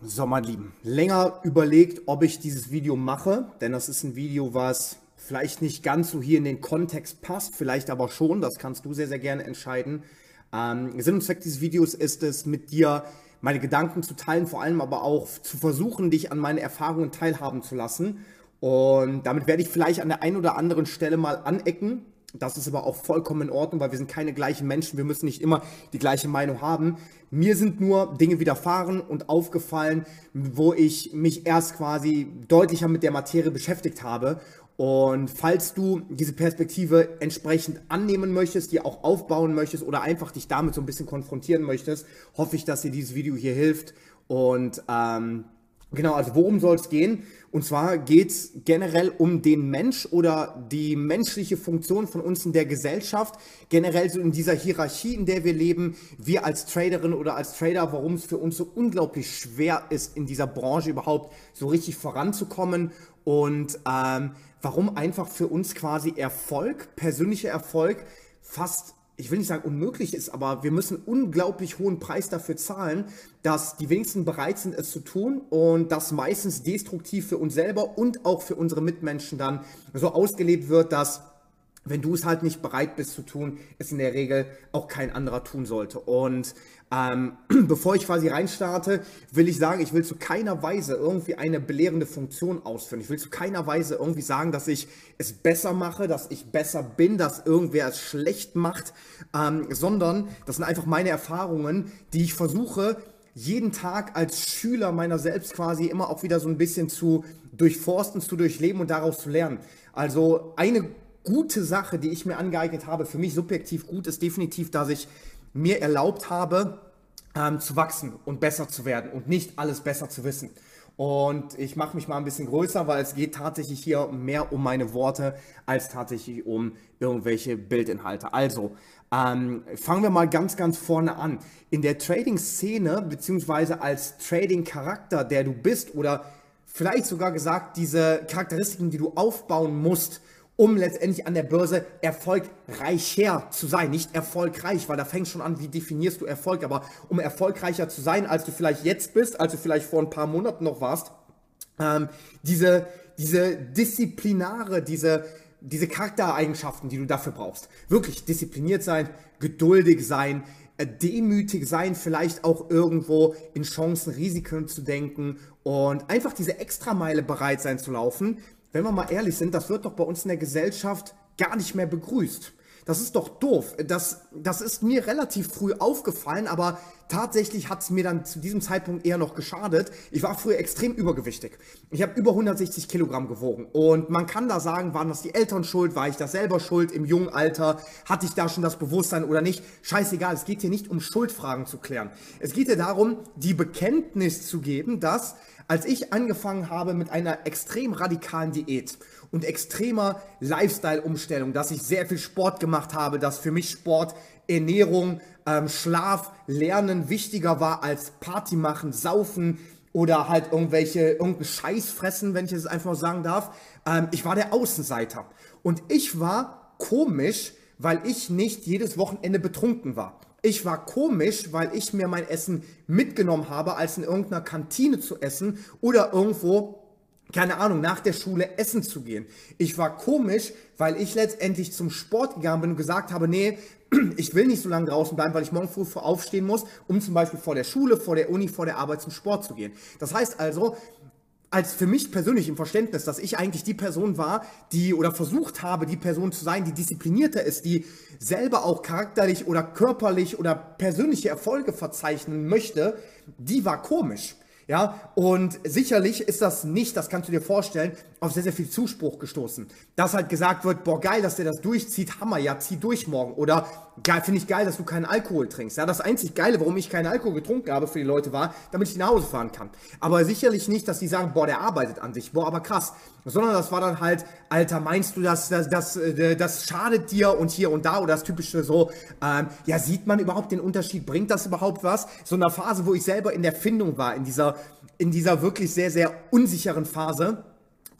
So, mein Lieben, länger überlegt, ob ich dieses Video mache, denn das ist ein Video, was vielleicht nicht ganz so hier in den Kontext passt, vielleicht aber schon, das kannst du sehr, sehr gerne entscheiden. Ähm, Sinn und Zweck dieses Videos ist es, mit dir meine Gedanken zu teilen, vor allem aber auch zu versuchen, dich an meine Erfahrungen teilhaben zu lassen. Und damit werde ich vielleicht an der einen oder anderen Stelle mal anecken, das ist aber auch vollkommen in Ordnung, weil wir sind keine gleichen Menschen. Wir müssen nicht immer die gleiche Meinung haben. Mir sind nur Dinge widerfahren und aufgefallen, wo ich mich erst quasi deutlicher mit der Materie beschäftigt habe. Und falls du diese Perspektive entsprechend annehmen möchtest, die auch aufbauen möchtest oder einfach dich damit so ein bisschen konfrontieren möchtest, hoffe ich, dass dir dieses Video hier hilft. Und ähm, Genau, also worum soll es gehen? Und zwar geht es generell um den Mensch oder die menschliche Funktion von uns in der Gesellschaft, generell so in dieser Hierarchie, in der wir leben, wir als Traderin oder als Trader, warum es für uns so unglaublich schwer ist, in dieser Branche überhaupt so richtig voranzukommen und ähm, warum einfach für uns quasi Erfolg, persönlicher Erfolg, fast ich will nicht sagen unmöglich ist, aber wir müssen unglaublich hohen Preis dafür zahlen, dass die wenigsten bereit sind, es zu tun und das meistens destruktiv für uns selber und auch für unsere Mitmenschen dann so ausgelebt wird, dass wenn du es halt nicht bereit bist zu tun, es in der Regel auch kein anderer tun sollte. Und ähm, bevor ich quasi reinstarte, will ich sagen, ich will zu keiner Weise irgendwie eine belehrende Funktion ausführen. Ich will zu keiner Weise irgendwie sagen, dass ich es besser mache, dass ich besser bin, dass irgendwer es schlecht macht, ähm, sondern das sind einfach meine Erfahrungen, die ich versuche, jeden Tag als Schüler meiner selbst quasi immer auch wieder so ein bisschen zu durchforsten, zu durchleben und daraus zu lernen. Also eine gute Sache, die ich mir angeeignet habe, für mich subjektiv gut, ist definitiv, dass ich mir erlaubt habe, ähm, zu wachsen und besser zu werden und nicht alles besser zu wissen. Und ich mache mich mal ein bisschen größer, weil es geht tatsächlich hier mehr um meine Worte als tatsächlich um irgendwelche Bildinhalte. Also, ähm, fangen wir mal ganz, ganz vorne an. In der Trading-Szene, beziehungsweise als Trading-Charakter, der du bist, oder vielleicht sogar gesagt, diese Charakteristiken, die du aufbauen musst, um letztendlich an der Börse erfolgreicher zu sein. Nicht erfolgreich, weil da fängt schon an, wie definierst du Erfolg, aber um erfolgreicher zu sein, als du vielleicht jetzt bist, als du vielleicht vor ein paar Monaten noch warst, ähm, diese, diese Disziplinare, diese, diese Charaktereigenschaften, die du dafür brauchst. Wirklich diszipliniert sein, geduldig sein, äh, demütig sein, vielleicht auch irgendwo in Chancen, Risiken zu denken und einfach diese Extrameile bereit sein zu laufen, wenn wir mal ehrlich sind, das wird doch bei uns in der Gesellschaft gar nicht mehr begrüßt. Das ist doch doof. Das, das ist mir relativ früh aufgefallen, aber tatsächlich hat es mir dann zu diesem Zeitpunkt eher noch geschadet. Ich war früher extrem übergewichtig. Ich habe über 160 Kilogramm gewogen. Und man kann da sagen, waren das die Eltern schuld? War ich da selber schuld im jungen Alter? Hatte ich da schon das Bewusstsein oder nicht? Scheißegal, es geht hier nicht um Schuldfragen zu klären. Es geht hier darum, die Bekenntnis zu geben, dass als ich angefangen habe mit einer extrem radikalen Diät und extremer Lifestyle-Umstellung, dass ich sehr viel Sport gemacht habe, dass für mich Sport, Ernährung, ähm, Schlaf, Lernen wichtiger war als Party machen, saufen oder halt irgendwelche, irgendeinen Scheiß fressen, wenn ich es einfach mal sagen darf. Ähm, ich war der Außenseiter. Und ich war komisch, weil ich nicht jedes Wochenende betrunken war. Ich war komisch, weil ich mir mein Essen mitgenommen habe, als in irgendeiner Kantine zu essen oder irgendwo keine Ahnung, nach der Schule essen zu gehen. Ich war komisch, weil ich letztendlich zum Sport gegangen bin und gesagt habe, nee, ich will nicht so lange draußen bleiben, weil ich morgen früh aufstehen muss, um zum Beispiel vor der Schule, vor der Uni, vor der Arbeit zum Sport zu gehen. Das heißt also, als für mich persönlich im Verständnis, dass ich eigentlich die Person war, die oder versucht habe, die Person zu sein, die disziplinierter ist, die selber auch charakterlich oder körperlich oder persönliche Erfolge verzeichnen möchte, die war komisch. Ja, und sicherlich ist das nicht, das kannst du dir vorstellen, auf sehr, sehr viel Zuspruch gestoßen. Dass halt gesagt wird, boah, geil, dass der das durchzieht, Hammer, ja, zieh durch morgen. Oder geil, finde ich geil, dass du keinen Alkohol trinkst. Ja, das einzig Geile, warum ich keinen Alkohol getrunken habe für die Leute war, damit ich nach Hause fahren kann. Aber sicherlich nicht, dass die sagen, boah, der arbeitet an sich, boah, aber krass. Sondern das war dann halt, Alter, meinst du, dass das, das, das, das schadet dir und hier und da oder das typische so, ähm, ja, sieht man überhaupt den Unterschied? Bringt das überhaupt was? So eine Phase, wo ich selber in der Findung war, in dieser in dieser wirklich sehr, sehr unsicheren Phase,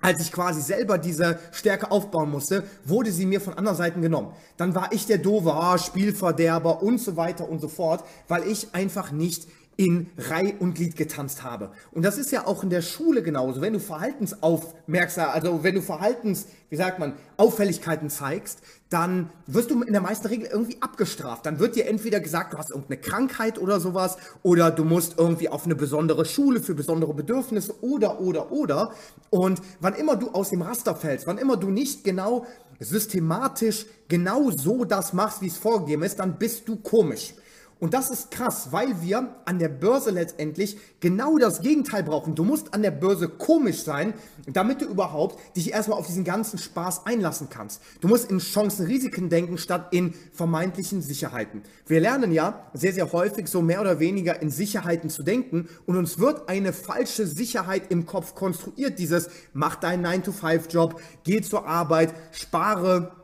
als ich quasi selber diese Stärke aufbauen musste, wurde sie mir von anderen Seiten genommen. Dann war ich der Dove, oh, Spielverderber und so weiter und so fort, weil ich einfach nicht in Reih und Glied getanzt habe. Und das ist ja auch in der Schule genauso. Wenn du Verhaltensaufmerksam, also wenn du Verhaltens, wie sagt man, Auffälligkeiten zeigst, dann wirst du in der meisten Regel irgendwie abgestraft. Dann wird dir entweder gesagt, du hast irgendeine Krankheit oder sowas, oder du musst irgendwie auf eine besondere Schule für besondere Bedürfnisse oder, oder, oder. Und wann immer du aus dem Raster fällst, wann immer du nicht genau systematisch genau so das machst, wie es vorgegeben ist, dann bist du komisch. Und das ist krass, weil wir an der Börse letztendlich genau das Gegenteil brauchen. Du musst an der Börse komisch sein, damit du überhaupt dich erstmal auf diesen ganzen Spaß einlassen kannst. Du musst in Chancen, Risiken denken, statt in vermeintlichen Sicherheiten. Wir lernen ja sehr, sehr häufig so mehr oder weniger in Sicherheiten zu denken und uns wird eine falsche Sicherheit im Kopf konstruiert. Dieses, mach deinen 9-to-5-Job, geh zur Arbeit, spare,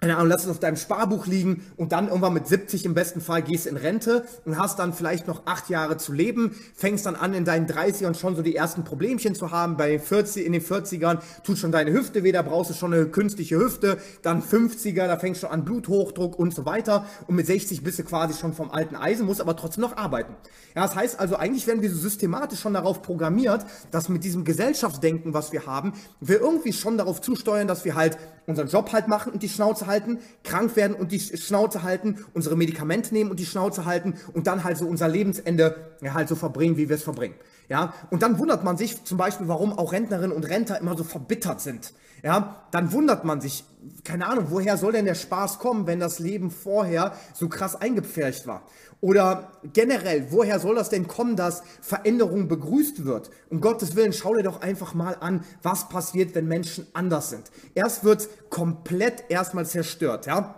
keine Ahnung, lass es auf deinem Sparbuch liegen und dann irgendwann mit 70 im besten Fall gehst in Rente und hast dann vielleicht noch acht Jahre zu leben, fängst dann an in deinen 30ern schon so die ersten Problemchen zu haben, bei 40, in den 40ern tut schon deine Hüfte weh, da brauchst du schon eine künstliche Hüfte, dann 50er, da fängst du an Bluthochdruck und so weiter. Und mit 60 bist du quasi schon vom alten Eisen, musst aber trotzdem noch arbeiten. Ja, das heißt also, eigentlich werden wir so systematisch schon darauf programmiert, dass mit diesem Gesellschaftsdenken, was wir haben, wir irgendwie schon darauf zusteuern, dass wir halt unseren Job halt machen und die Schnauze halten, krank werden und die Schnauze halten, unsere Medikamente nehmen und die Schnauze halten und dann halt so unser Lebensende halt so verbringen, wie wir es verbringen. Ja, und dann wundert man sich zum Beispiel, warum auch Rentnerinnen und Rentner immer so verbittert sind. Ja, dann wundert man sich, keine Ahnung, woher soll denn der Spaß kommen, wenn das Leben vorher so krass eingepfercht war? Oder generell, woher soll das denn kommen, dass Veränderung begrüßt wird? Um Gottes Willen, schau dir doch einfach mal an, was passiert, wenn Menschen anders sind. Erst wird komplett erstmal zerstört, ja.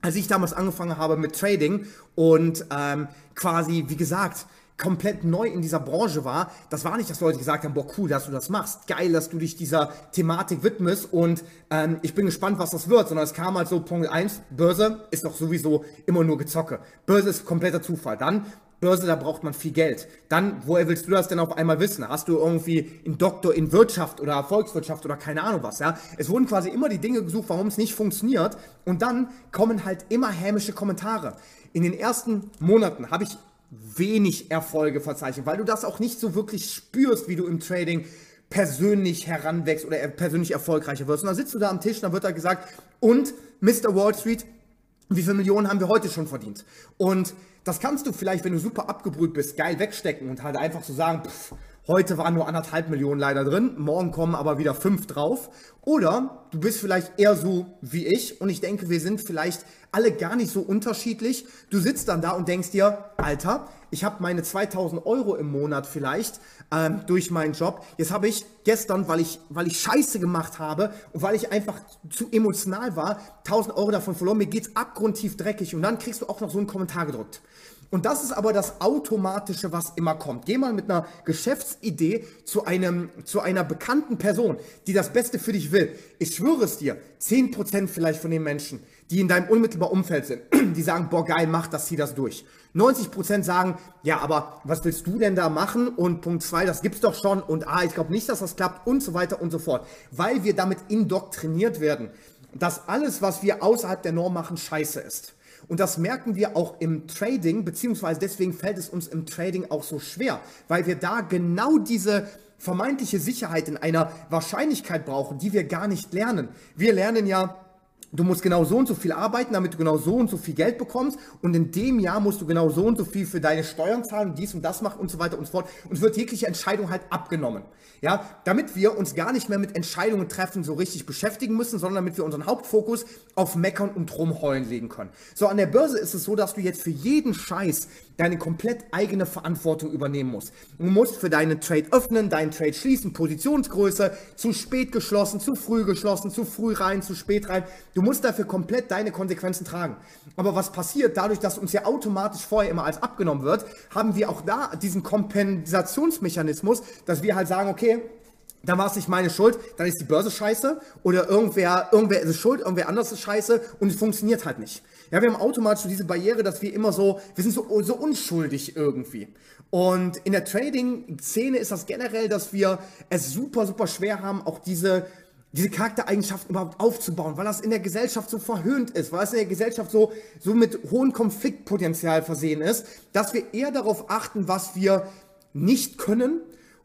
Als ich damals angefangen habe mit Trading und ähm, quasi, wie gesagt, komplett neu in dieser Branche war, das war nicht, dass Leute gesagt haben, boah, cool, dass du das machst, geil, dass du dich dieser Thematik widmest und ähm, ich bin gespannt, was das wird, sondern es kam halt so, Punkt 1, Börse ist doch sowieso immer nur Gezocke. Börse ist kompletter Zufall. Dann Börse, da braucht man viel Geld. Dann, woher willst du das denn auf einmal wissen? Hast du irgendwie einen Doktor in Wirtschaft oder Volkswirtschaft oder keine Ahnung was, ja? Es wurden quasi immer die Dinge gesucht, warum es nicht funktioniert. Und dann kommen halt immer hämische Kommentare. In den ersten Monaten habe ich wenig Erfolge verzeichnen, weil du das auch nicht so wirklich spürst, wie du im Trading persönlich heranwächst oder persönlich erfolgreicher wirst. Und dann sitzt du da am Tisch, dann wird da gesagt, und Mr. Wall Street, wie viele Millionen haben wir heute schon verdient? Und das kannst du vielleicht, wenn du super abgebrüht bist, geil wegstecken und halt einfach so sagen, pff, Heute waren nur anderthalb Millionen leider drin, morgen kommen aber wieder fünf drauf. Oder du bist vielleicht eher so wie ich und ich denke, wir sind vielleicht alle gar nicht so unterschiedlich. Du sitzt dann da und denkst dir, Alter, ich habe meine 2000 Euro im Monat vielleicht ähm, durch meinen Job. Jetzt habe ich gestern, weil ich, weil ich Scheiße gemacht habe und weil ich einfach zu emotional war, 1000 Euro davon verloren. Mir geht's abgrundtief dreckig und dann kriegst du auch noch so einen Kommentar gedrückt. Und das ist aber das Automatische, was immer kommt. Geh mal mit einer Geschäftsidee zu, einem, zu einer bekannten Person, die das Beste für dich will. Ich schwöre es dir, 10% vielleicht von den Menschen, die in deinem unmittelbaren Umfeld sind, die sagen, boah geil, mach das, zieh das durch. 90% sagen, ja, aber was willst du denn da machen? Und Punkt 2, das gibt's doch schon. Und ah, ich glaube nicht, dass das klappt und so weiter und so fort. Weil wir damit indoktriniert werden, dass alles, was wir außerhalb der Norm machen, scheiße ist. Und das merken wir auch im Trading, beziehungsweise deswegen fällt es uns im Trading auch so schwer, weil wir da genau diese vermeintliche Sicherheit in einer Wahrscheinlichkeit brauchen, die wir gar nicht lernen. Wir lernen ja, du musst genau so und so viel arbeiten, damit du genau so und so viel Geld bekommst und in dem Jahr musst du genau so und so viel für deine Steuern zahlen, dies und das machen und so weiter und so fort und wird jegliche Entscheidung halt abgenommen. Ja, damit wir uns gar nicht mehr mit Entscheidungen treffen so richtig beschäftigen müssen, sondern damit wir unseren Hauptfokus auf Meckern und Rumheulen legen können. So, an der Börse ist es so, dass du jetzt für jeden Scheiß deine komplett eigene Verantwortung übernehmen musst. Du musst für deinen Trade öffnen, deinen Trade schließen, Positionsgröße, zu spät geschlossen, zu früh geschlossen, zu früh rein, zu spät rein. Du musst dafür komplett deine Konsequenzen tragen. Aber was passiert, dadurch, dass uns ja automatisch vorher immer als abgenommen wird, haben wir auch da diesen Kompensationsmechanismus, dass wir halt sagen, okay, dann war es nicht meine Schuld, dann ist die Börse scheiße oder irgendwer, irgendwer ist schuld, irgendwer anders ist scheiße und es funktioniert halt nicht. Ja, wir haben automatisch so diese Barriere, dass wir immer so, wir sind so, so unschuldig irgendwie. Und in der Trading-Szene ist das generell, dass wir es super, super schwer haben, auch diese diese Charaktereigenschaften überhaupt aufzubauen, weil das in der Gesellschaft so verhöhnt ist, weil es in der Gesellschaft so, so mit hohem Konfliktpotenzial versehen ist, dass wir eher darauf achten, was wir nicht können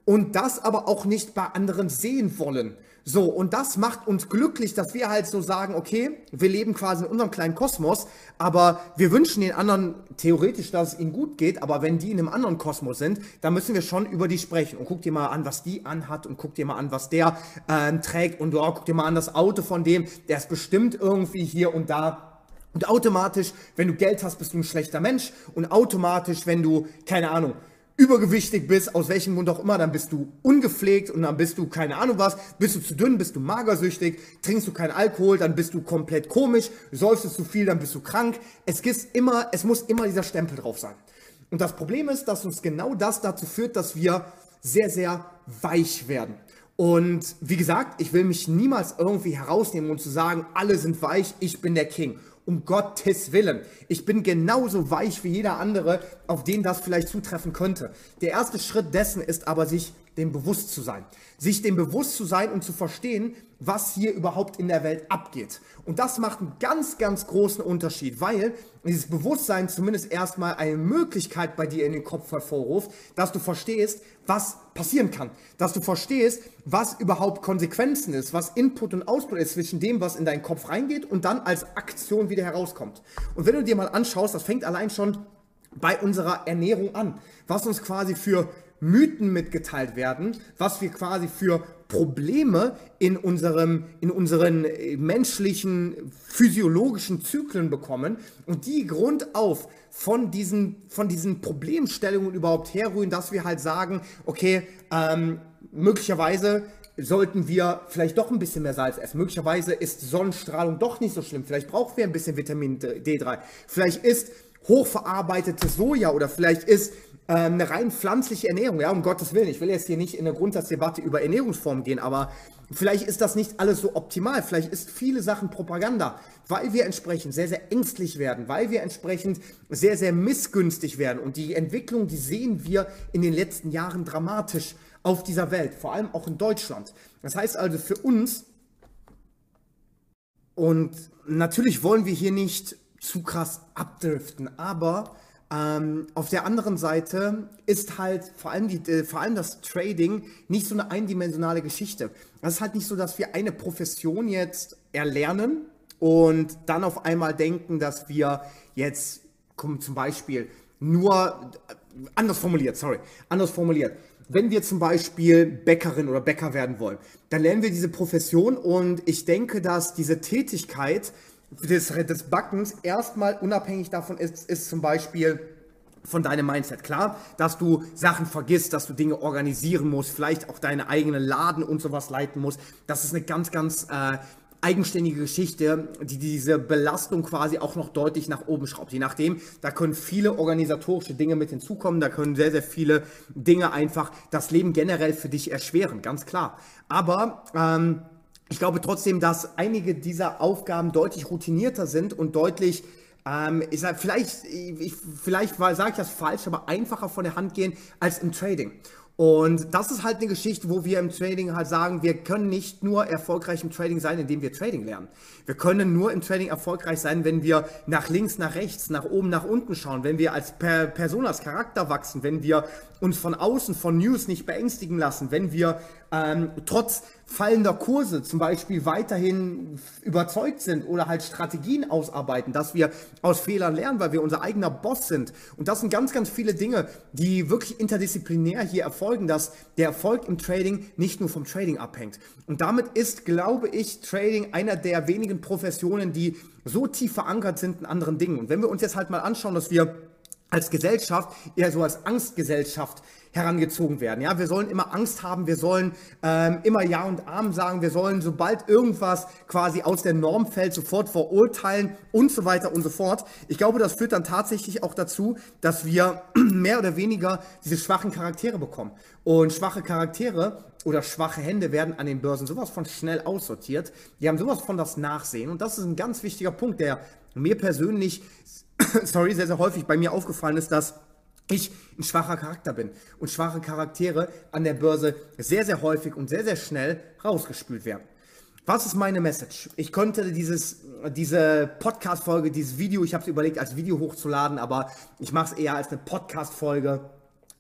und das aber auch nicht bei anderen sehen wollen. So, und das macht uns glücklich, dass wir halt so sagen, okay, wir leben quasi in unserem kleinen Kosmos, aber wir wünschen den anderen theoretisch, dass es ihnen gut geht, aber wenn die in einem anderen Kosmos sind, dann müssen wir schon über die sprechen. Und guck dir mal an, was die anhat und guck dir mal an, was der ähm, trägt und oh, guck dir mal an das Auto von dem, der ist bestimmt irgendwie hier und da und automatisch, wenn du Geld hast, bist du ein schlechter Mensch. Und automatisch, wenn du, keine Ahnung, übergewichtig bist, aus welchem Grund auch immer, dann bist du ungepflegt und dann bist du keine Ahnung was, bist du zu dünn, bist du magersüchtig, trinkst du keinen Alkohol, dann bist du komplett komisch, säufst du zu viel, dann bist du krank. Es gibt immer, es muss immer dieser Stempel drauf sein. Und das Problem ist, dass uns genau das dazu führt, dass wir sehr, sehr weich werden. Und wie gesagt, ich will mich niemals irgendwie herausnehmen und zu sagen, alle sind weich, ich bin der King um Gottes Willen. Ich bin genauso weich wie jeder andere, auf den das vielleicht zutreffen könnte. Der erste Schritt dessen ist aber, sich dem bewusst zu sein. Sich dem bewusst zu sein und zu verstehen, was hier überhaupt in der Welt abgeht. Und das macht einen ganz, ganz großen Unterschied, weil dieses Bewusstsein zumindest erstmal eine Möglichkeit bei dir in den Kopf hervorruft, dass du verstehst, was passieren kann. Dass du verstehst, was überhaupt Konsequenzen ist, was Input und Output ist zwischen dem, was in deinen Kopf reingeht und dann als Aktion wieder herauskommt. Und wenn du dir mal anschaust, das fängt allein schon bei unserer Ernährung an, was uns quasi für Mythen mitgeteilt werden, was wir quasi für Probleme in, unserem, in unseren äh, menschlichen, physiologischen Zyklen bekommen und die grundauf von diesen, von diesen Problemstellungen überhaupt herrühren, dass wir halt sagen, okay, ähm, möglicherweise sollten wir vielleicht doch ein bisschen mehr Salz essen. Möglicherweise ist Sonnenstrahlung doch nicht so schlimm. Vielleicht brauchen wir ein bisschen Vitamin D3. Vielleicht ist hochverarbeitetes Soja oder vielleicht ist eine rein pflanzliche Ernährung, ja, um Gottes Willen. Ich will jetzt hier nicht in eine Grundsatzdebatte über Ernährungsformen gehen, aber vielleicht ist das nicht alles so optimal. Vielleicht ist viele Sachen Propaganda, weil wir entsprechend sehr, sehr ängstlich werden, weil wir entsprechend sehr, sehr missgünstig werden. Und die Entwicklung, die sehen wir in den letzten Jahren dramatisch auf dieser Welt, vor allem auch in Deutschland. Das heißt also für uns, und natürlich wollen wir hier nicht zu krass abdriften, aber ähm, auf der anderen Seite ist halt vor allem, die, äh, vor allem das Trading nicht so eine eindimensionale Geschichte. Es ist halt nicht so, dass wir eine Profession jetzt erlernen und dann auf einmal denken, dass wir jetzt, zum Beispiel, nur, äh, anders formuliert, sorry, anders formuliert. Wenn wir zum Beispiel Bäckerin oder Bäcker werden wollen, dann lernen wir diese Profession und ich denke, dass diese Tätigkeit des, des Backens erstmal unabhängig davon ist, ist zum Beispiel von deinem Mindset. Klar, dass du Sachen vergisst, dass du Dinge organisieren musst, vielleicht auch deine eigenen Laden und sowas leiten musst. Das ist eine ganz, ganz äh, eigenständige Geschichte, die diese Belastung quasi auch noch deutlich nach oben schraubt. Je nachdem, da können viele organisatorische Dinge mit hinzukommen, da können sehr, sehr viele Dinge einfach das Leben generell für dich erschweren, ganz klar. Aber ähm, ich glaube trotzdem, dass einige dieser Aufgaben deutlich routinierter sind und deutlich, ähm, ich sag, vielleicht, ich, vielleicht sage ich das falsch, aber einfacher von der Hand gehen als im Trading. Und das ist halt eine Geschichte, wo wir im Trading halt sagen, wir können nicht nur erfolgreich im Trading sein, indem wir Trading lernen. Wir können nur im Trading erfolgreich sein, wenn wir nach links, nach rechts, nach oben, nach unten schauen, wenn wir als per Person, als Charakter wachsen, wenn wir uns von außen, von News nicht beängstigen lassen, wenn wir ähm, trotz fallender Kurse zum Beispiel weiterhin überzeugt sind oder halt Strategien ausarbeiten, dass wir aus Fehlern lernen, weil wir unser eigener Boss sind. Und das sind ganz, ganz viele Dinge, die wirklich interdisziplinär hier erfolgen, dass der Erfolg im Trading nicht nur vom Trading abhängt. Und damit ist, glaube ich, Trading einer der wenigen Professionen, die so tief verankert sind in anderen Dingen. Und wenn wir uns jetzt halt mal anschauen, dass wir als Gesellschaft eher so als Angstgesellschaft herangezogen werden. Ja, wir sollen immer Angst haben, wir sollen ähm, immer Ja und Arm sagen, wir sollen, sobald irgendwas quasi aus der Norm fällt, sofort verurteilen und so weiter und so fort. Ich glaube, das führt dann tatsächlich auch dazu, dass wir mehr oder weniger diese schwachen Charaktere bekommen. Und schwache Charaktere oder schwache Hände werden an den Börsen sowas von schnell aussortiert. Die haben sowas von das Nachsehen. Und das ist ein ganz wichtiger Punkt, der mir persönlich sorry, sehr, sehr häufig bei mir aufgefallen ist, dass ich ein schwacher Charakter bin und schwache Charaktere an der Börse sehr, sehr häufig und sehr, sehr schnell rausgespült werden. Was ist meine Message? Ich könnte dieses, diese Podcast-Folge, dieses Video, ich habe es überlegt, als Video hochzuladen, aber ich mache es eher als eine Podcast-Folge.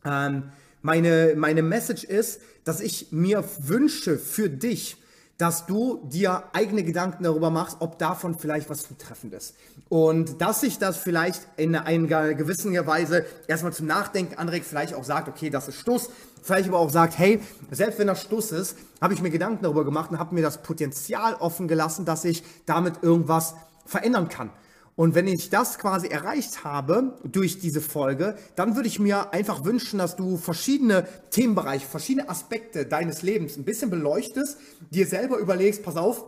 Ähm, meine, meine Message ist, dass ich mir wünsche für dich, dass du dir eigene Gedanken darüber machst, ob davon vielleicht was zutreffend ist. Und dass sich das vielleicht in einer gewissen Weise erstmal zum Nachdenken anregt, vielleicht auch sagt, okay, das ist Stuss, vielleicht aber auch sagt, hey, selbst wenn das Stuss ist, habe ich mir Gedanken darüber gemacht und habe mir das Potenzial offen gelassen, dass ich damit irgendwas verändern kann. Und wenn ich das quasi erreicht habe durch diese Folge, dann würde ich mir einfach wünschen, dass du verschiedene Themenbereiche, verschiedene Aspekte deines Lebens ein bisschen beleuchtest, dir selber überlegst, pass auf,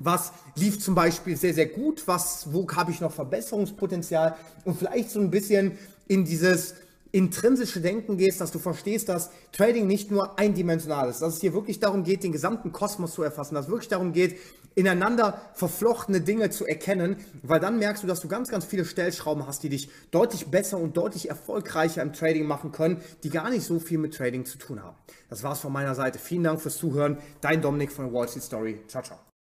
was lief zum Beispiel sehr, sehr gut, was, wo habe ich noch Verbesserungspotenzial und vielleicht so ein bisschen in dieses intrinsische Denken gehst, dass du verstehst, dass Trading nicht nur eindimensional ist, dass es hier wirklich darum geht, den gesamten Kosmos zu erfassen, dass es wirklich darum geht, ineinander verflochtene Dinge zu erkennen, weil dann merkst du, dass du ganz, ganz viele Stellschrauben hast, die dich deutlich besser und deutlich erfolgreicher im Trading machen können, die gar nicht so viel mit Trading zu tun haben. Das war's von meiner Seite. Vielen Dank fürs Zuhören. Dein Dominik von Wall Street Story. Ciao, ciao.